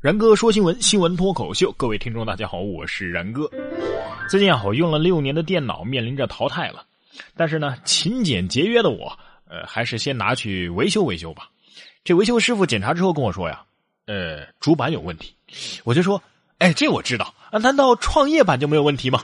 然哥说新闻，新闻脱口秀，各位听众大家好，我是然哥。最近啊，我用了六年的电脑面临着淘汰了，但是呢，勤俭节约的我，呃，还是先拿去维修维修吧。这维修师傅检查之后跟我说呀，呃，主板有问题。我就说，哎，这我知道啊，难道创业板就没有问题吗？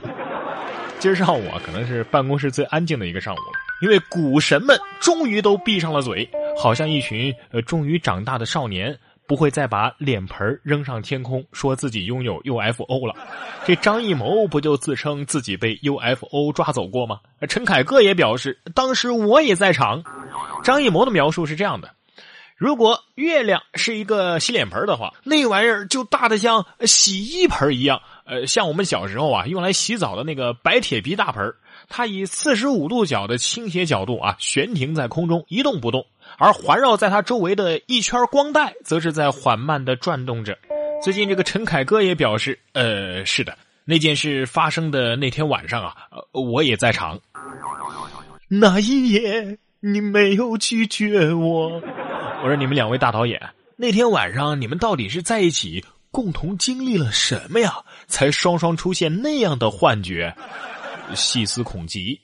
今儿上午啊，可能是办公室最安静的一个上午了，因为股神们终于都闭上了嘴，好像一群呃终于长大的少年。不会再把脸盆扔上天空，说自己拥有 UFO 了。这张艺谋不就自称自己被 UFO 抓走过吗？陈凯歌也表示，当时我也在场。张艺谋的描述是这样的：如果月亮是一个洗脸盆的话，那玩意儿就大的像洗衣盆一样。呃，像我们小时候啊，用来洗澡的那个白铁皮大盆它以四十五度角的倾斜角度啊，悬停在空中一动不动。而环绕在他周围的一圈光带，则是在缓慢的转动着。最近，这个陈凯歌也表示：“呃，是的，那件事发生的那天晚上啊，我也在场。那一夜，你没有拒绝我。我说，你们两位大导演，那天晚上你们到底是在一起共同经历了什么呀？才双双出现那样的幻觉？细思恐极。”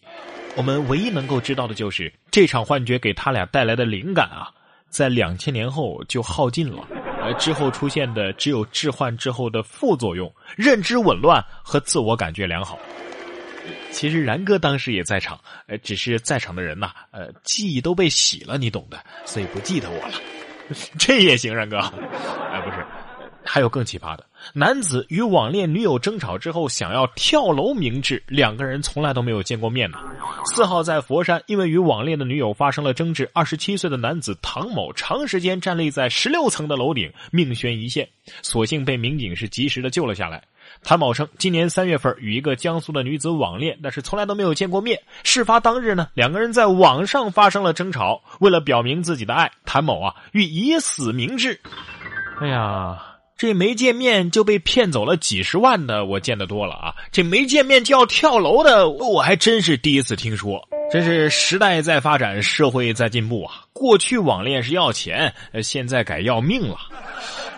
我们唯一能够知道的就是这场幻觉给他俩带来的灵感啊，在两千年后就耗尽了，而之后出现的只有置换之后的副作用：认知紊乱和自我感觉良好。其实然哥当时也在场，呃，只是在场的人呐，呃，记忆都被洗了，你懂的，所以不记得我了。这也行，然哥？还有更奇葩的，男子与网恋女友争吵之后，想要跳楼明志，两个人从来都没有见过面呢。四号在佛山，因为与网恋的女友发生了争执，二十七岁的男子唐某长时间站立在十六层的楼顶，命悬一线，所幸被民警是及时的救了下来。谭某称，今年三月份与一个江苏的女子网恋，但是从来都没有见过面。事发当日呢，两个人在网上发生了争吵，为了表明自己的爱，谭某啊欲以死明志。哎呀！这没见面就被骗走了几十万的，我见得多了啊！这没见面就要跳楼的，我还真是第一次听说。真是时代在发展，社会在进步啊！过去网恋是要钱，现在改要命了。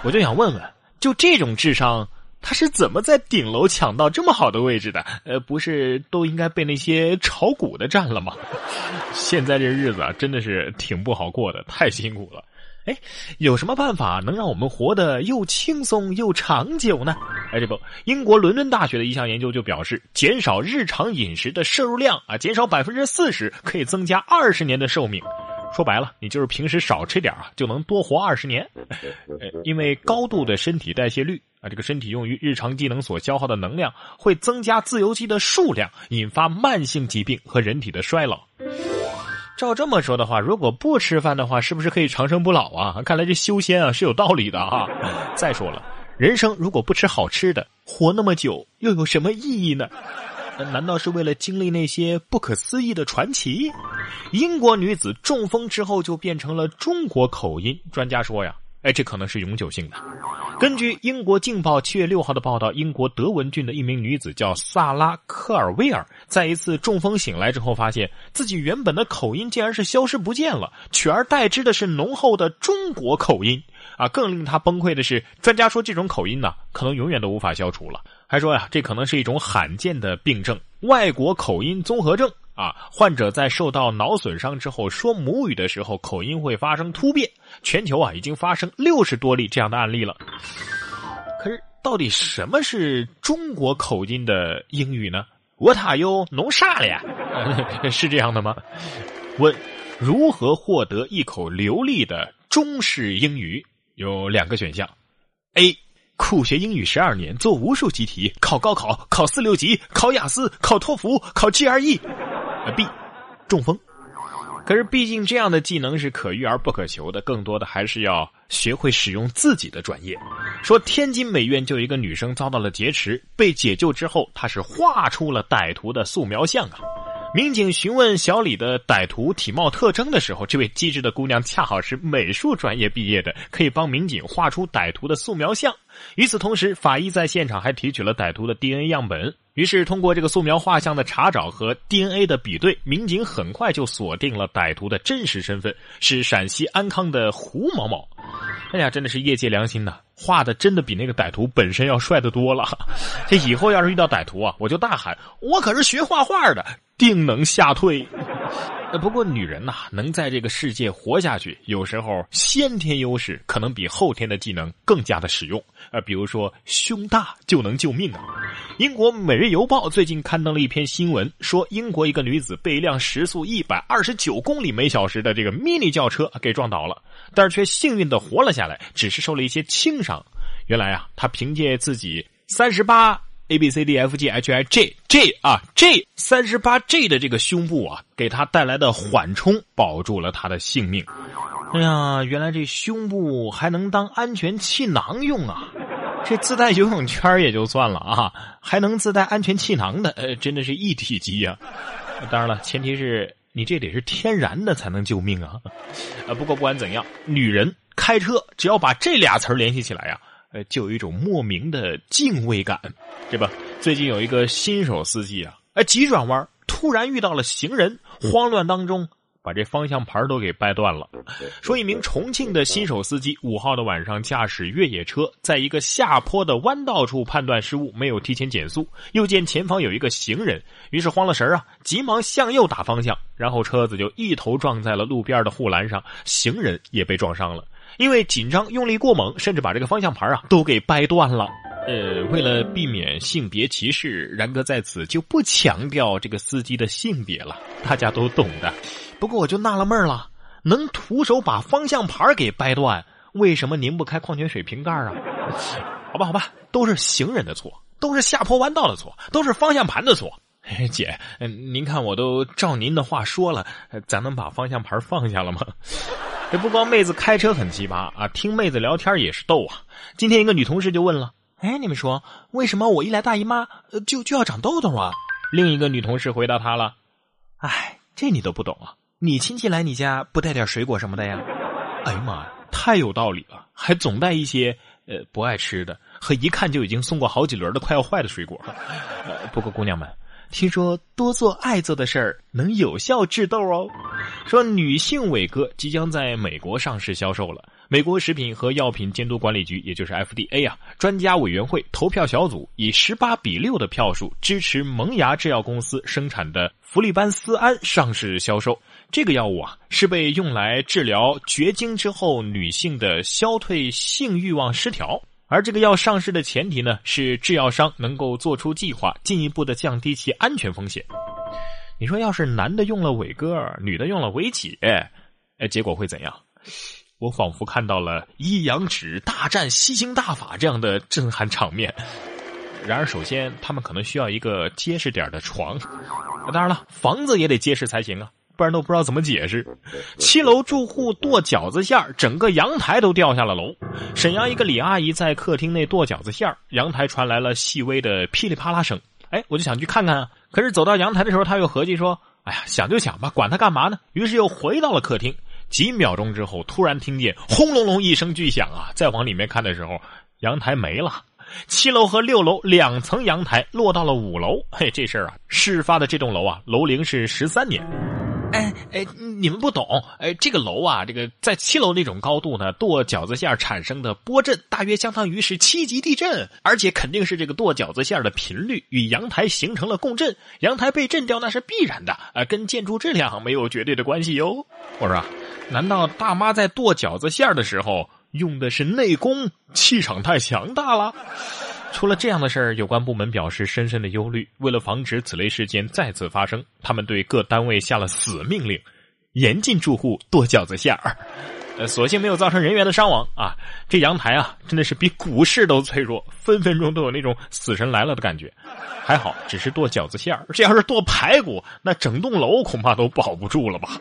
我就想问问，就这种智商，他是怎么在顶楼抢到这么好的位置的？呃，不是都应该被那些炒股的占了吗？现在这日子啊，真的是挺不好过的，太辛苦了。哎，有什么办法能让我们活得又轻松又长久呢？哎，这不，英国伦敦大学的一项研究就表示，减少日常饮食的摄入量啊，减少百分之四十，可以增加二十年的寿命。说白了，你就是平时少吃点啊，就能多活二十年。因为高度的身体代谢率啊，这个身体用于日常机能所消耗的能量会增加自由基的数量，引发慢性疾病和人体的衰老。照这么说的话，如果不吃饭的话，是不是可以长生不老啊？看来这修仙啊是有道理的啊。再说了，人生如果不吃好吃的，活那么久又有什么意义呢？难道是为了经历那些不可思议的传奇？英国女子中风之后就变成了中国口音，专家说呀。哎，这可能是永久性的。根据英国《镜报》七月六号的报道，英国德文郡的一名女子叫萨拉·科尔威尔，在一次中风醒来之后，发现自己原本的口音竟然是消失不见了，取而代之的是浓厚的中国口音。啊，更令他崩溃的是，专家说这种口音呢，可能永远都无法消除了。还说呀，这可能是一种罕见的病症——外国口音综合症。啊，患者在受到脑损伤之后说母语的时候，口音会发生突变。全球啊，已经发生六十多例这样的案例了。可是，到底什么是中国口音的英语呢？我塔又弄啥了呀？是这样的吗？问：如何获得一口流利的中式英语？有两个选项：A，苦学英语十二年，做无数习题，考高考，考四六级，考雅思，考托福，考 GRE。啊 B，中风。可是毕竟这样的技能是可遇而不可求的，更多的还是要学会使用自己的专业。说天津美院就有一个女生遭到了劫持，被解救之后，她是画出了歹徒的素描像啊。民警询问小李的歹徒体貌特征的时候，这位机智的姑娘恰好是美术专业毕业的，可以帮民警画出歹徒的素描像。与此同时，法医在现场还提取了歹徒的 DNA 样本。于是通过这个素描画像的查找和 DNA 的比对，民警很快就锁定了歹徒的真实身份，是陕西安康的胡某某。哎呀，真的是业界良心呐！画的真的比那个歹徒本身要帅的多了。这以后要是遇到歹徒啊，我就大喊：“我可是学画画的，定能吓退。”不过女人呐，能在这个世界活下去，有时候先天优势可能比后天的技能更加的实用。呃，比如说胸大就能救命啊！英国《每日邮报》最近刊登了一篇新闻，说英国一个女子被一辆时速一百二十九公里每小时的这个 mini 轿车给撞倒了，但是却幸运的活了下来，只是受了一些轻伤。原来啊，她凭借自己三十八。A B C D F G H I J J 啊，J 三十八 J 的这个胸部啊，给他带来的缓冲保住了他的性命。哎呀，原来这胸部还能当安全气囊用啊！这自带游泳圈也就算了啊，还能自带安全气囊的，呃，真的是一体机呀！当然了，前提是你这得是天然的才能救命啊。呃，不过不管怎样，女人开车只要把这俩词联系起来呀。呃，就有一种莫名的敬畏感，对吧？最近有一个新手司机啊，哎，急转弯突然遇到了行人，慌乱当中把这方向盘都给掰断了。说一名重庆的新手司机五号的晚上驾驶越野车，在一个下坡的弯道处判断失误，没有提前减速，又见前方有一个行人，于是慌了神啊，急忙向右打方向，然后车子就一头撞在了路边的护栏上，行人也被撞伤了。因为紧张用力过猛，甚至把这个方向盘啊都给掰断了。呃，为了避免性别歧视，然哥在此就不强调这个司机的性别了，大家都懂的。不过我就纳了闷了，能徒手把方向盘给掰断，为什么拧不开矿泉水瓶盖啊？好吧，好吧，都是行人的错，都是下坡弯道的错，都是方向盘的错。姐，您看我都照您的话说了，咱能把方向盘放下了吗？这不光妹子开车很奇葩啊，听妹子聊天也是逗啊。今天一个女同事就问了：“哎，你们说为什么我一来大姨妈呃就就要长痘痘啊？”另一个女同事回答她了：“哎，这你都不懂啊？你亲戚来你家不带点水果什么的呀？”哎呀妈呀，太有道理了，还总带一些呃不爱吃的和一看就已经送过好几轮的快要坏的水果。不过姑娘们。听说多做爱做的事儿能有效治痘哦。说女性伟哥即将在美国上市销售了。美国食品和药品监督管理局，也就是 FDA 啊，专家委员会投票小组以十八比六的票数支持萌芽制药公司生产的氟利班斯胺上市销售。这个药物啊，是被用来治疗绝经之后女性的消退性欲望失调。而这个药上市的前提呢，是制药商能够做出计划，进一步的降低其安全风险。你说，要是男的用了伟哥，女的用了伟姐，哎，结果会怎样？我仿佛看到了一阳指大战吸星大法这样的震撼场面。然而，首先他们可能需要一个结实点的床，当然了，房子也得结实才行啊。不然都不知道怎么解释。七楼住户剁饺子馅儿，整个阳台都掉下了楼。沈阳一个李阿姨在客厅内剁饺子馅儿，阳台传来了细微的噼里啪啦声。哎，我就想去看看啊。可是走到阳台的时候，她又合计说：“哎呀，想就想吧，管他干嘛呢？”于是又回到了客厅。几秒钟之后，突然听见轰隆隆一声巨响啊！再往里面看的时候，阳台没了。七楼和六楼两层阳台落到了五楼。嘿，这事儿啊，事发的这栋楼啊，楼龄是十三年。哎，你们不懂哎，这个楼啊，这个在七楼那种高度呢，剁饺子馅产生的波震大约相当于是七级地震，而且肯定是这个剁饺子馅的频率与阳台形成了共振，阳台被震掉那是必然的啊，跟建筑质量没有绝对的关系哟。我说，难道大妈在剁饺子馅的时候用的是内功，气场太强大了？出了这样的事儿，有关部门表示深深的忧虑。为了防止此类事件再次发生，他们对各单位下了死命令，严禁住户剁饺子馅儿。呃，所幸没有造成人员的伤亡啊。这阳台啊，真的是比股市都脆弱，分分钟都有那种死神来了的感觉。还好，只是剁饺子馅儿，这要是剁排骨，那整栋楼恐怕都保不住了吧。